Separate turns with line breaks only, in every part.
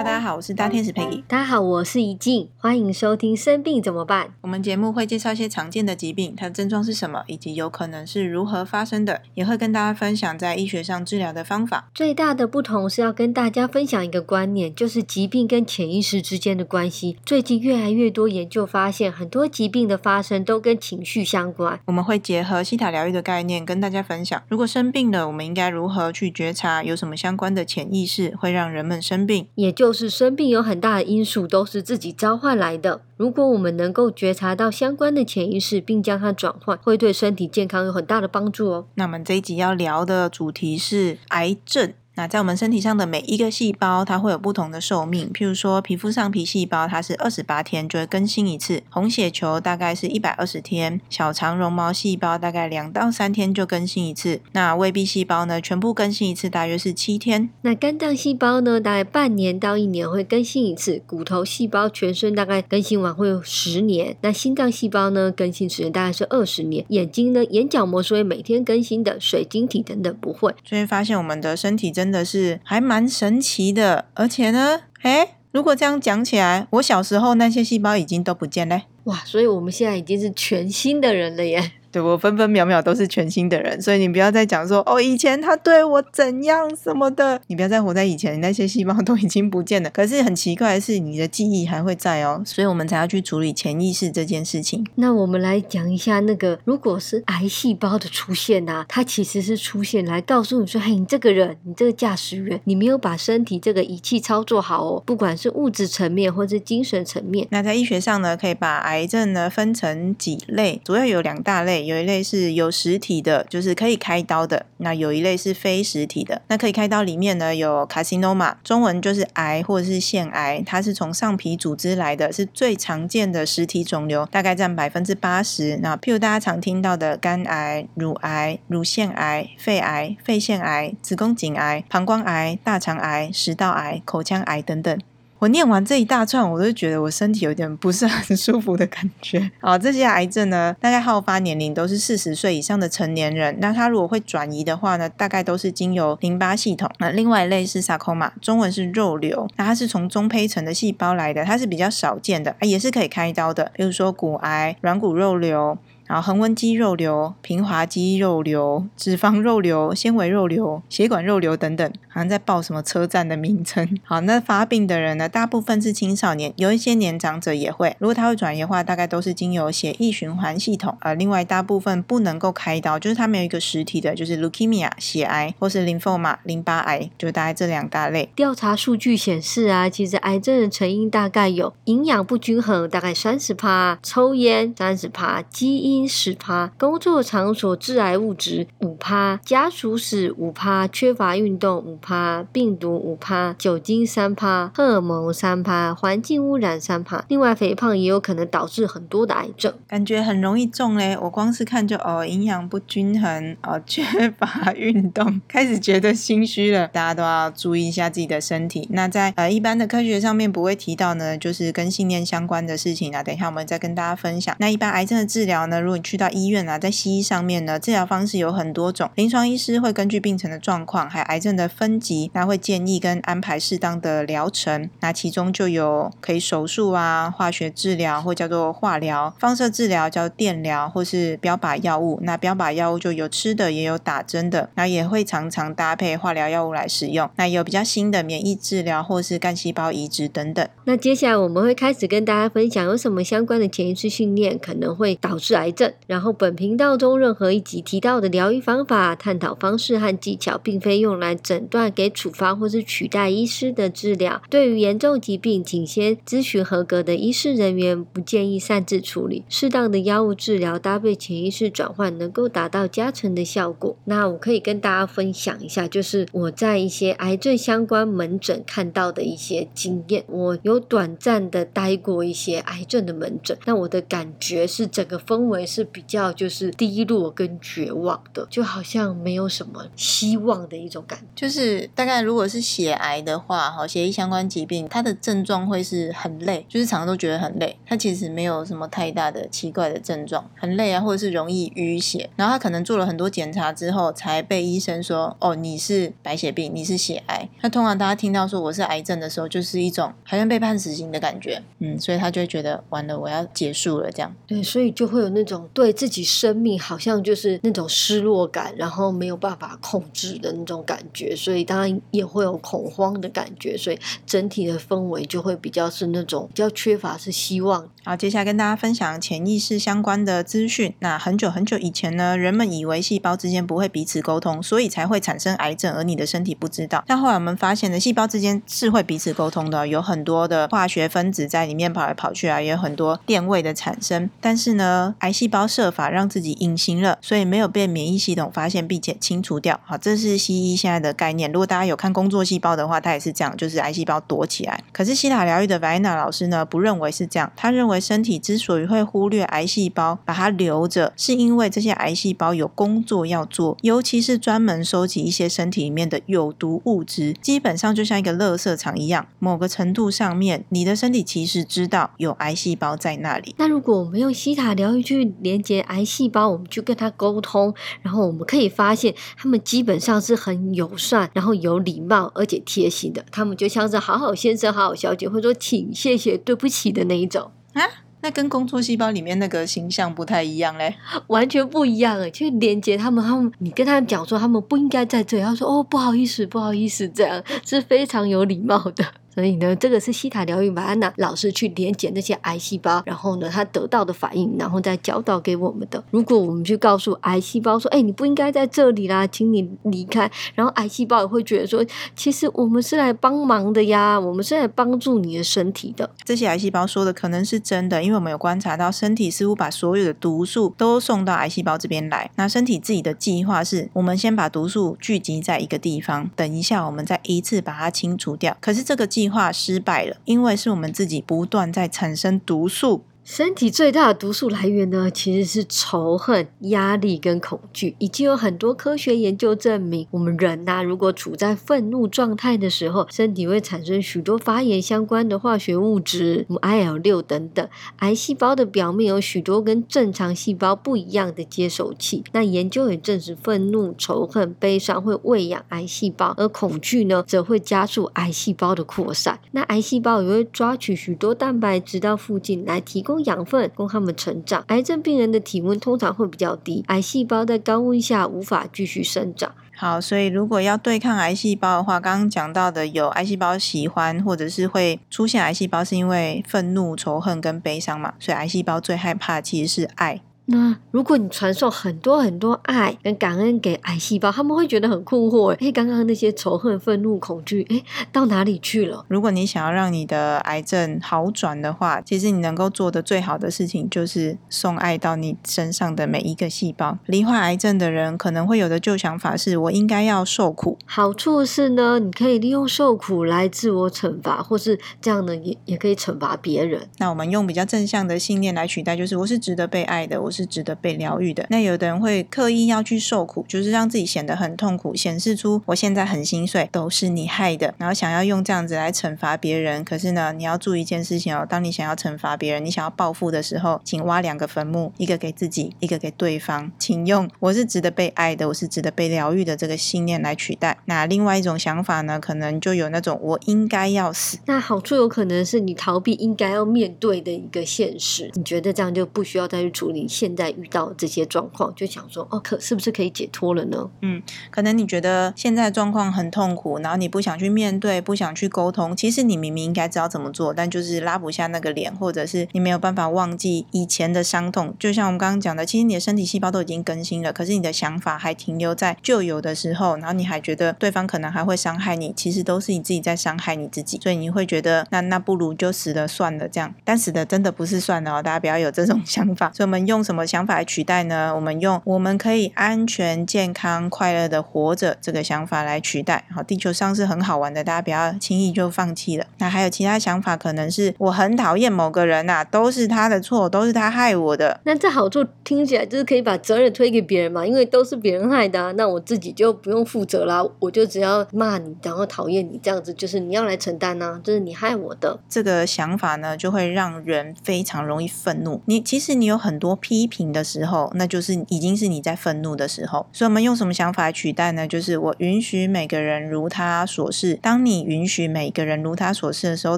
大家好，我是大天使 Peggy。
大家好，我是怡静，欢迎收听《生病怎么办》。
我们节目会介绍一些常见的疾病，它的症状是什么，以及有可能是如何发生的，也会跟大家分享在医学上治疗的方法。
最大的不同是要跟大家分享一个观念，就是疾病跟潜意识之间的关系。最近越来越多研究发现，很多疾病的发生都跟情绪相关。
我们会结合西塔疗愈的概念，跟大家分享，如果生病了，我们应该如何去觉察，有什么相关的潜意识会让人们生病。
也就是生病有很大的因素都是自己召唤来的。如果我们能够觉察到相关的潜意识，并将它转换，会对身体健康有很大的帮助哦。
那我们这一集要聊的主题是癌症。那在我们身体上的每一个细胞，它会有不同的寿命。譬如说，皮肤上皮细胞，它是二十八天就会更新一次；红血球大概是一百二十天；小肠绒毛细胞大概两到三天就更新一次。那胃壁细胞呢，全部更新一次大约是七天。
那肝脏细胞呢，大概半年到一年会更新一次。骨头细胞全身大概更新完会有十年。那心脏细胞呢，更新时间大概是二十年。眼睛呢，眼角膜是会每天更新的，水晶体等等不会。
所以发现我们的身体真。真的是还蛮神奇的，而且呢，哎，如果这样讲起来，我小时候那些细胞已经都不见嘞，
哇，所以我们现在已经是全新的人了耶。
对我分分秒秒都是全新的人，所以你不要再讲说哦，以前他对我怎样什么的，你不要再活在以前，那些细胞都已经不见了。可是很奇怪的是，你的记忆还会在哦，所以我们才要去处理潜意识这件事情。
那我们来讲一下那个，如果是癌细胞的出现啊，它其实是出现来告诉你说，嘿，你这个人，你这个驾驶员，你没有把身体这个仪器操作好哦，不管是物质层面或是精神层面。
那在医学上呢，可以把癌症呢分成几类，主要有两大类。有一类是有实体的，就是可以开刀的；那有一类是非实体的。那可以开刀里面呢，有 carcinoma，中文就是癌或者是腺癌，它是从上皮组织来的，是最常见的实体肿瘤，大概占百分之八十。那譬如大家常听到的肝癌、乳癌、乳腺癌、肺癌、肺腺癌、子宫颈癌、膀胱癌、大肠癌、食道癌、口腔癌等等。我念完这一大串，我都觉得我身体有点不是很舒服的感觉。啊，这些癌症呢，大概好发年龄都是四十岁以上的成年人。那它如果会转移的话呢，大概都是经由淋巴系统。那另外一类是 sarcoma，中文是肉瘤。那它是从中胚层的细胞来的，它是比较少见的，也是可以开刀的。比如说骨癌、软骨肉瘤。然后恒温肌肉瘤、平滑肌肉瘤、脂肪肉瘤、纤维肉瘤、血管肉瘤等等，好像在报什么车站的名称。好，那发病的人呢，大部分是青少年，有一些年长者也会。如果他会转移的话，大概都是经由血液循环系统。呃，另外大部分不能够开刀，就是他没有一个实体的，就是 leukemia 血癌或是 lymphoma 淋巴癌，就大概这两大类。
调查数据显示啊，其实癌症的成因大概有营养不均衡，大概三十帕，抽烟三十帕，基因。十趴，工作场所致癌物质五趴，家属史五趴，缺乏运动五趴，病毒五趴，酒精三趴，荷尔蒙三趴，环境污染三趴。另外，肥胖也有可能导致很多的癌症，
感觉很容易中嘞。我光是看就哦，营养不均衡哦，缺乏运动，开始觉得心虚了。大家都要注意一下自己的身体。那在呃一般的科学上面不会提到呢，就是跟信念相关的事情啊。等一下我们再跟大家分享。那一般癌症的治疗呢，如如果你去到医院啊，在西医上面呢，治疗方式有很多种。临床医师会根据病程的状况，还有癌症的分级，那会建议跟安排适当的疗程。那其中就有可以手术啊、化学治疗或叫做化疗、放射治疗叫电疗，或是标靶药物。那标靶药物就有吃的，也有打针的。那也会常常搭配化疗药物来使用。那有比较新的免疫治疗，或是干细胞移植等等。
那接下来我们会开始跟大家分享有什么相关的潜意识训练可能会导致癌症，然后。本频道中任何一集提到的疗愈方法、探讨方式和技巧，并非用来诊断、给处方或是取代医师的治疗。对于严重疾病，请先咨询合格的医师人员，不建议擅自处理。适当的药物治疗搭配潜意识转换，能够达到加成的效果。那我可以跟大家分享一下，就是我在一些癌症相关门诊看到的一些经验。我有短暂的待过一些癌症的门诊，那我的感觉是整个氛围是比较就是低落跟绝望的，就好像没有什么希望的一种感觉。
就是大概如果是血癌的话，哈，血液相关疾病，它的症状会是很累，就是常常都觉得很累。它其实没有什么太大的奇怪的症状，很累啊，或者是容易淤血。然后他可能做了很多检查之后，才被医生说，哦，你是白血病，你是血癌。那通常大家听到说我是癌症的时候，就是一种好像被判死刑的感觉，嗯，所以他就会觉得完了，我要结束了这样。
对，所以就会有那种对自己生命好像就是那种失落感，然后没有办法控制的那种感觉，所以当然也会有恐慌的感觉，所以整体的氛围就会比较是那种比较缺乏是希望。
好，接下来跟大家分享潜意识相关的资讯。那很久很久以前呢，人们以为细胞之间不会彼此沟通，所以才会产生癌症，而你的身体不知道。但后来我们发现呢，细胞之间是会彼此沟通的，有很多的化学分子在里面跑来跑去啊，也有很多电位的产生。但是呢，癌细胞设法让自己隐形了，所以没有被免疫系统发现并且清除掉。好，这是西医现在的概念。如果大家有看工作细胞的话，它也是这样，就是癌细胞躲起来。可是西塔疗愈的维娜老师呢，不认为是这样，他认为身体之所以会忽略癌细胞，把它留着，是因为这些癌细胞有工作要做，尤其是专门收集一些身体里面的有毒物质，基本上就像一个垃圾场一样。某个程度上面，你的身体其实知道有癌细胞在那里。
那如果我们用西塔疗愈去连接癌细胞，我们去跟它沟通，然后我们可以发现，他们基本上是很友善，然后有礼貌而且贴心的。他们就像是好好先生、好好小姐，或者说请、谢谢、对不起的那一种
啊。那跟工作细胞里面那个形象不太一样嘞，
完全不一样诶，去连接他们，他们你跟他们讲说他们不应该在这里，他说哦不好意思，不好意思，这样是非常有礼貌的。所以呢，这个是西塔疗愈玛安娜老师去连接那些癌细胞，然后呢，他得到的反应，然后再教导给我们的。如果我们去告诉癌细胞说：“哎，你不应该在这里啦，请你离开。”然后癌细胞也会觉得说：“其实我们是来帮忙的呀，我们是来帮助你的身体的。”
这些癌细胞说的可能是真的，因为我们有观察到身体似乎把所有的毒素都送到癌细胞这边来。那身体自己的计划是我们先把毒素聚集在一个地方，等一下我们再一次把它清除掉。可是这个计计划失败了，因为是我们自己不断在产生毒素。
身体最大的毒素来源呢，其实是仇恨、压力跟恐惧。已经有很多科学研究证明，我们人呐，如果处在愤怒状态的时候，身体会产生许多发炎相关的化学物质，什么 IL 六等等。癌细胞的表面有许多跟正常细胞不一样的接收器。那研究也证实，愤怒、仇恨、悲伤会喂养癌细胞，而恐惧呢，则会加速癌细胞的扩散。那癌细胞也会抓取许多蛋白质到附近来提供。养分供他们成长。癌症病人的体温通常会比较低，癌细胞在高温下无法继续生长。
好，所以如果要对抗癌细胞的话，刚刚讲到的有癌细胞喜欢或者是会出现癌细胞，是因为愤怒、仇恨跟悲伤嘛？所以癌细胞最害怕其实是爱。
那如果你传授很多很多爱跟感恩给癌细胞，他们会觉得很困惑。哎，刚刚那些仇恨、愤怒、恐惧，哎，到哪里去了？
如果你想要让你的癌症好转的话，其实你能够做的最好的事情就是送爱到你身上的每一个细胞。罹患癌症的人可能会有的旧想法是：我应该要受苦。
好处是呢，你可以利用受苦来自我惩罚，或是这样呢，也也可以惩罚别人。
那我们用比较正向的信念来取代，就是我是值得被爱的，我是。是值得被疗愈的。那有的人会刻意要去受苦，就是让自己显得很痛苦，显示出我现在很心碎，都是你害的。然后想要用这样子来惩罚别人。可是呢，你要注意一件事情哦，当你想要惩罚别人，你想要报复的时候，请挖两个坟墓，一个给自己，一个给对方。请用我是值得被爱的，我是值得被疗愈的这个信念来取代。那另外一种想法呢，可能就有那种我应该要死。
那好处有可能是你逃避应该要面对的一个现实。你觉得这样就不需要再去处理现。在遇到这些状况，就想说哦，可是不是可以解脱了呢？
嗯，可能你觉得现在状况很痛苦，然后你不想去面对，不想去沟通。其实你明明应该知道怎么做，但就是拉不下那个脸，或者是你没有办法忘记以前的伤痛。就像我们刚刚讲的，其实你的身体细胞都已经更新了，可是你的想法还停留在旧有的时候，然后你还觉得对方可能还会伤害你，其实都是你自己在伤害你自己。所以你会觉得那那不如就死了算了这样，但死的真的不是算了，大家不要有这种想法。所以我们用什什么想法来取代呢？我们用我们可以安全、健康、快乐的活着这个想法来取代。好，地球上是很好玩的，大家不要轻易就放弃了。那还有其他想法，可能是我很讨厌某个人呐，都是他的错，都是他害我的。
那这好处听起来就是可以把责任推给别人嘛，因为都是别人害的，那我自己就不用负责啦，我就只要骂你，然后讨厌你，这样子就是你要来承担呢，就是你害我的。
这个想法呢，就会让人非常容易愤怒。你其实你有很多批评的时候，那就是已经是你在愤怒的时候。所以，我们用什么想法来取代呢？就是我允许每个人如他所示。当你允许每个人如他所示的时候，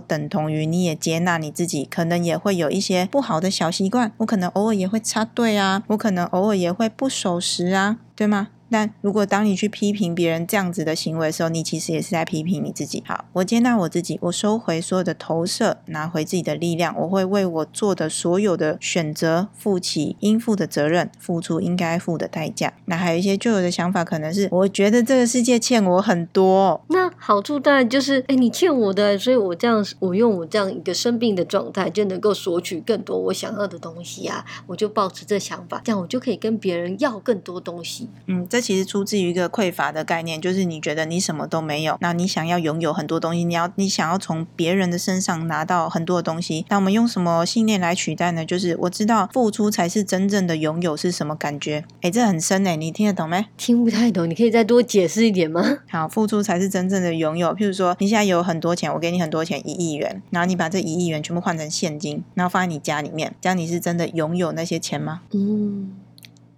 等同于你也接纳你自己，可能也会有一些不好的小习惯。我可能偶尔也会插队啊，我可能偶尔也会不守时啊，对吗？但如果当你去批评别人这样子的行为的时候，你其实也是在批评你自己。好，我接纳我自己，我收回所有的投射，拿回自己的力量。我会为我做的所有的选择负起应负的责任，付出应该付的代价。那还有一些旧有的想法，可能是我觉得这个世界欠我很多。
那好处当然就是，哎，你欠我的，所以我这样，我用我这样一个生病的状态，就能够索取更多我想要的东西啊。我就保持这想法，这样我就可以跟别人要更多东西。
嗯，这。其实出自于一个匮乏的概念，就是你觉得你什么都没有，那你想要拥有很多东西，你要你想要从别人的身上拿到很多的东西。那我们用什么信念来取代呢？就是我知道付出才是真正的拥有是什么感觉？哎，这很深哎，你听得懂没？
听不太懂，你可以再多解释一点吗？
好，付出才是真正的拥有。譬如说，你现在有很多钱，我给你很多钱，一亿元，然后你把这一亿元全部换成现金，然后放在你家里面，这样你是真的拥有那些钱吗？
嗯。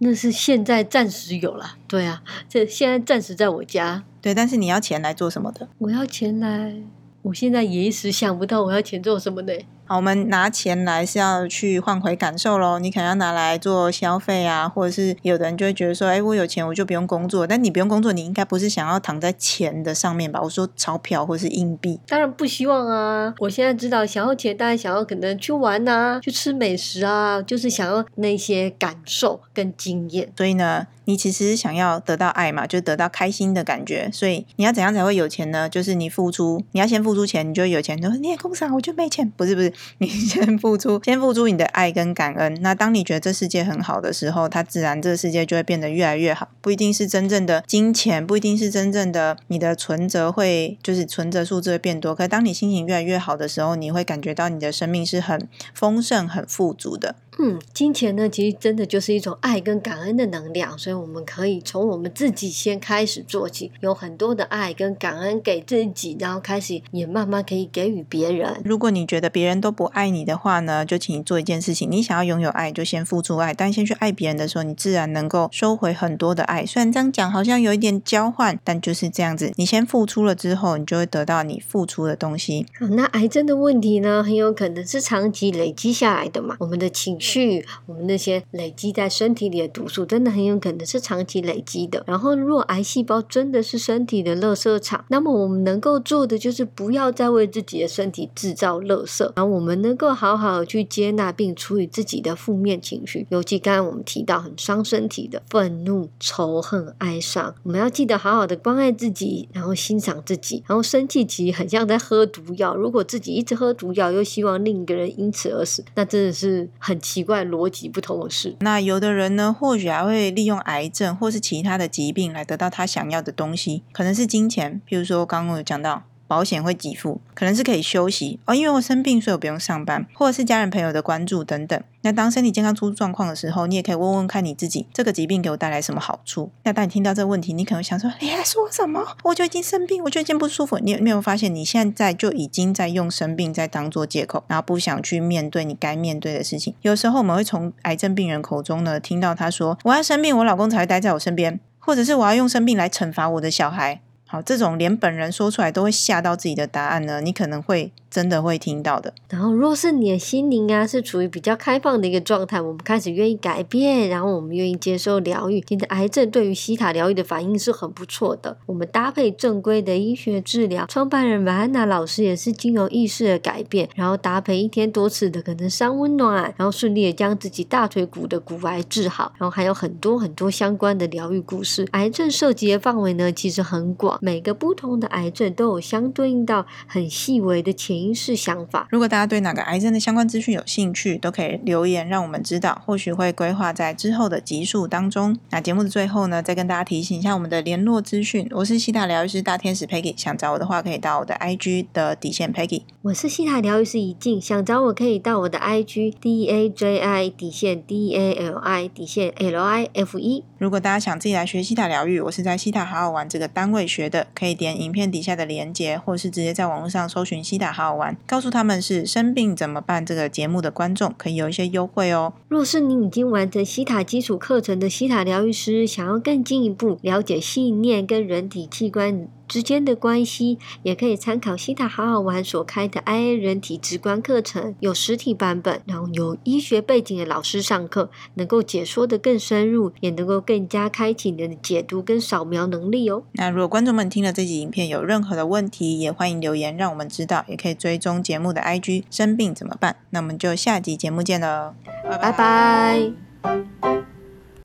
那是现在暂时有了，对啊，这现在暂时在我家，
对，但是你要钱来做什么的？
我要钱来，我现在也一时想不到我要钱做什么呢？
好，我们拿钱来是要去换回感受喽。你可能要拿来做消费啊，或者是有的人就会觉得说，哎，我有钱我就不用工作。但你不用工作，你应该不是想要躺在钱的上面吧？我说钞票或是硬币，
当然不希望啊。我现在知道想要钱，大家想要可能去玩啊，去吃美食啊，就是想要那些感受跟经验。
所以呢，你其实想要得到爱嘛，就得到开心的感觉。所以你要怎样才会有钱呢？就是你付出，你要先付出钱，你就有钱。你说你也工伤，我就没钱。不是不是。你 先付出，先付出你的爱跟感恩。那当你觉得这世界很好的时候，它自然这个世界就会变得越来越好。不一定是真正的金钱，不一定是真正的你的存折会，就是存折数字会变多。可当你心情越来越好的时候，你会感觉到你的生命是很丰盛、很富足的。
嗯，金钱呢，其实真的就是一种爱跟感恩的能量，所以我们可以从我们自己先开始做起，有很多的爱跟感恩给自己，然后开始也慢慢可以给予别人。
如果你觉得别人都不爱你的话呢，就请你做一件事情，你想要拥有爱，就先付出爱，但先去爱别人的时候，你自然能够收回很多的爱。虽然这样讲好像有一点交换，但就是这样子，你先付出了之后，你就会得到你付出的东西。
好，那癌症的问题呢，很有可能是长期累积下来的嘛，我们的情。去我们那些累积在身体里的毒素，真的很有可能是长期累积的。然后，若癌细胞真的是身体的垃圾场，那么我们能够做的就是不要再为自己的身体制造垃圾，然后我们能够好好的去接纳并处理自己的负面情绪，尤其刚刚我们提到很伤身体的愤怒、仇恨、哀伤，我们要记得好好的关爱自己，然后欣赏自己。然后生气其实很像在喝毒药，如果自己一直喝毒药，又希望另一个人因此而死，那真的是很。奇怪逻辑不同的事。
那有的人呢，或许还会利用癌症或是其他的疾病来得到他想要的东西，可能是金钱，譬如说刚刚有讲到。保险会给付，可能是可以休息哦，因为我生病，所以我不用上班，或者是家人朋友的关注等等。那当身体健康出状况的时候，你也可以问问看你自己，这个疾病给我带来什么好处？那当你听到这个问题，你可能想说，你还说什么？我就已经生病，我就已经不舒服。你有没有发现，你现在就已经在用生病在当做借口，然后不想去面对你该面对的事情？有时候我们会从癌症病人口中呢，听到他说，我要生病，我老公才会待在我身边，或者是我要用生病来惩罚我的小孩。好，这种连本人说出来都会吓到自己的答案呢，你可能会。真的会听到的。
然后，若是你的心灵啊是处于比较开放的一个状态，我们开始愿意改变，然后我们愿意接受疗愈。你的，癌症对于西塔疗愈的反应是很不错的。我们搭配正规的医学治疗，创办人马安娜老师也是经由意识的改变，然后搭配一天多次的可能伤温暖，然后顺利的将自己大腿骨的骨癌治好。然后还有很多很多相关的疗愈故事。癌症涉及的范围呢其实很广，每个不同的癌症都有相对应到很细微的潜意识想法。
如果大家对哪个癌症的相关资讯有兴趣，都可以留言让我们知道，或许会规划在之后的集数当中。那节目的最后呢，再跟大家提醒一下我们的联络资讯。我是西大疗愈师大天使 Peggy，想找我的话可以到我的 IG 的底线 Peggy。
我是西塔疗愈师怡静，想找我可以到我的 IG D A J I 底线 D A L I 底线 L I F E。
如果大家想自己来学西塔疗愈，我是在西塔好好玩这个单位学的，可以点影片底下的连接，或是直接在网络上搜寻西塔好好玩，告诉他们是生病怎么办这个节目的观众，可以有一些优惠哦。
若是你已经完成西塔基础课程的西塔疗愈师，想要更进一步了解信念跟人体器官。之间的关系，也可以参考西塔好好玩所开的 IA 人体直观课程，有实体版本，然后有医学背景的老师上课，能够解说的更深入，也能够更加开启你的解读跟扫描能力哦。
那如果观众们听了这集影片有任何的问题，也欢迎留言让我们知道，也可以追踪节目的 IG。生病怎么办？那我们就下集节目见了，
拜拜。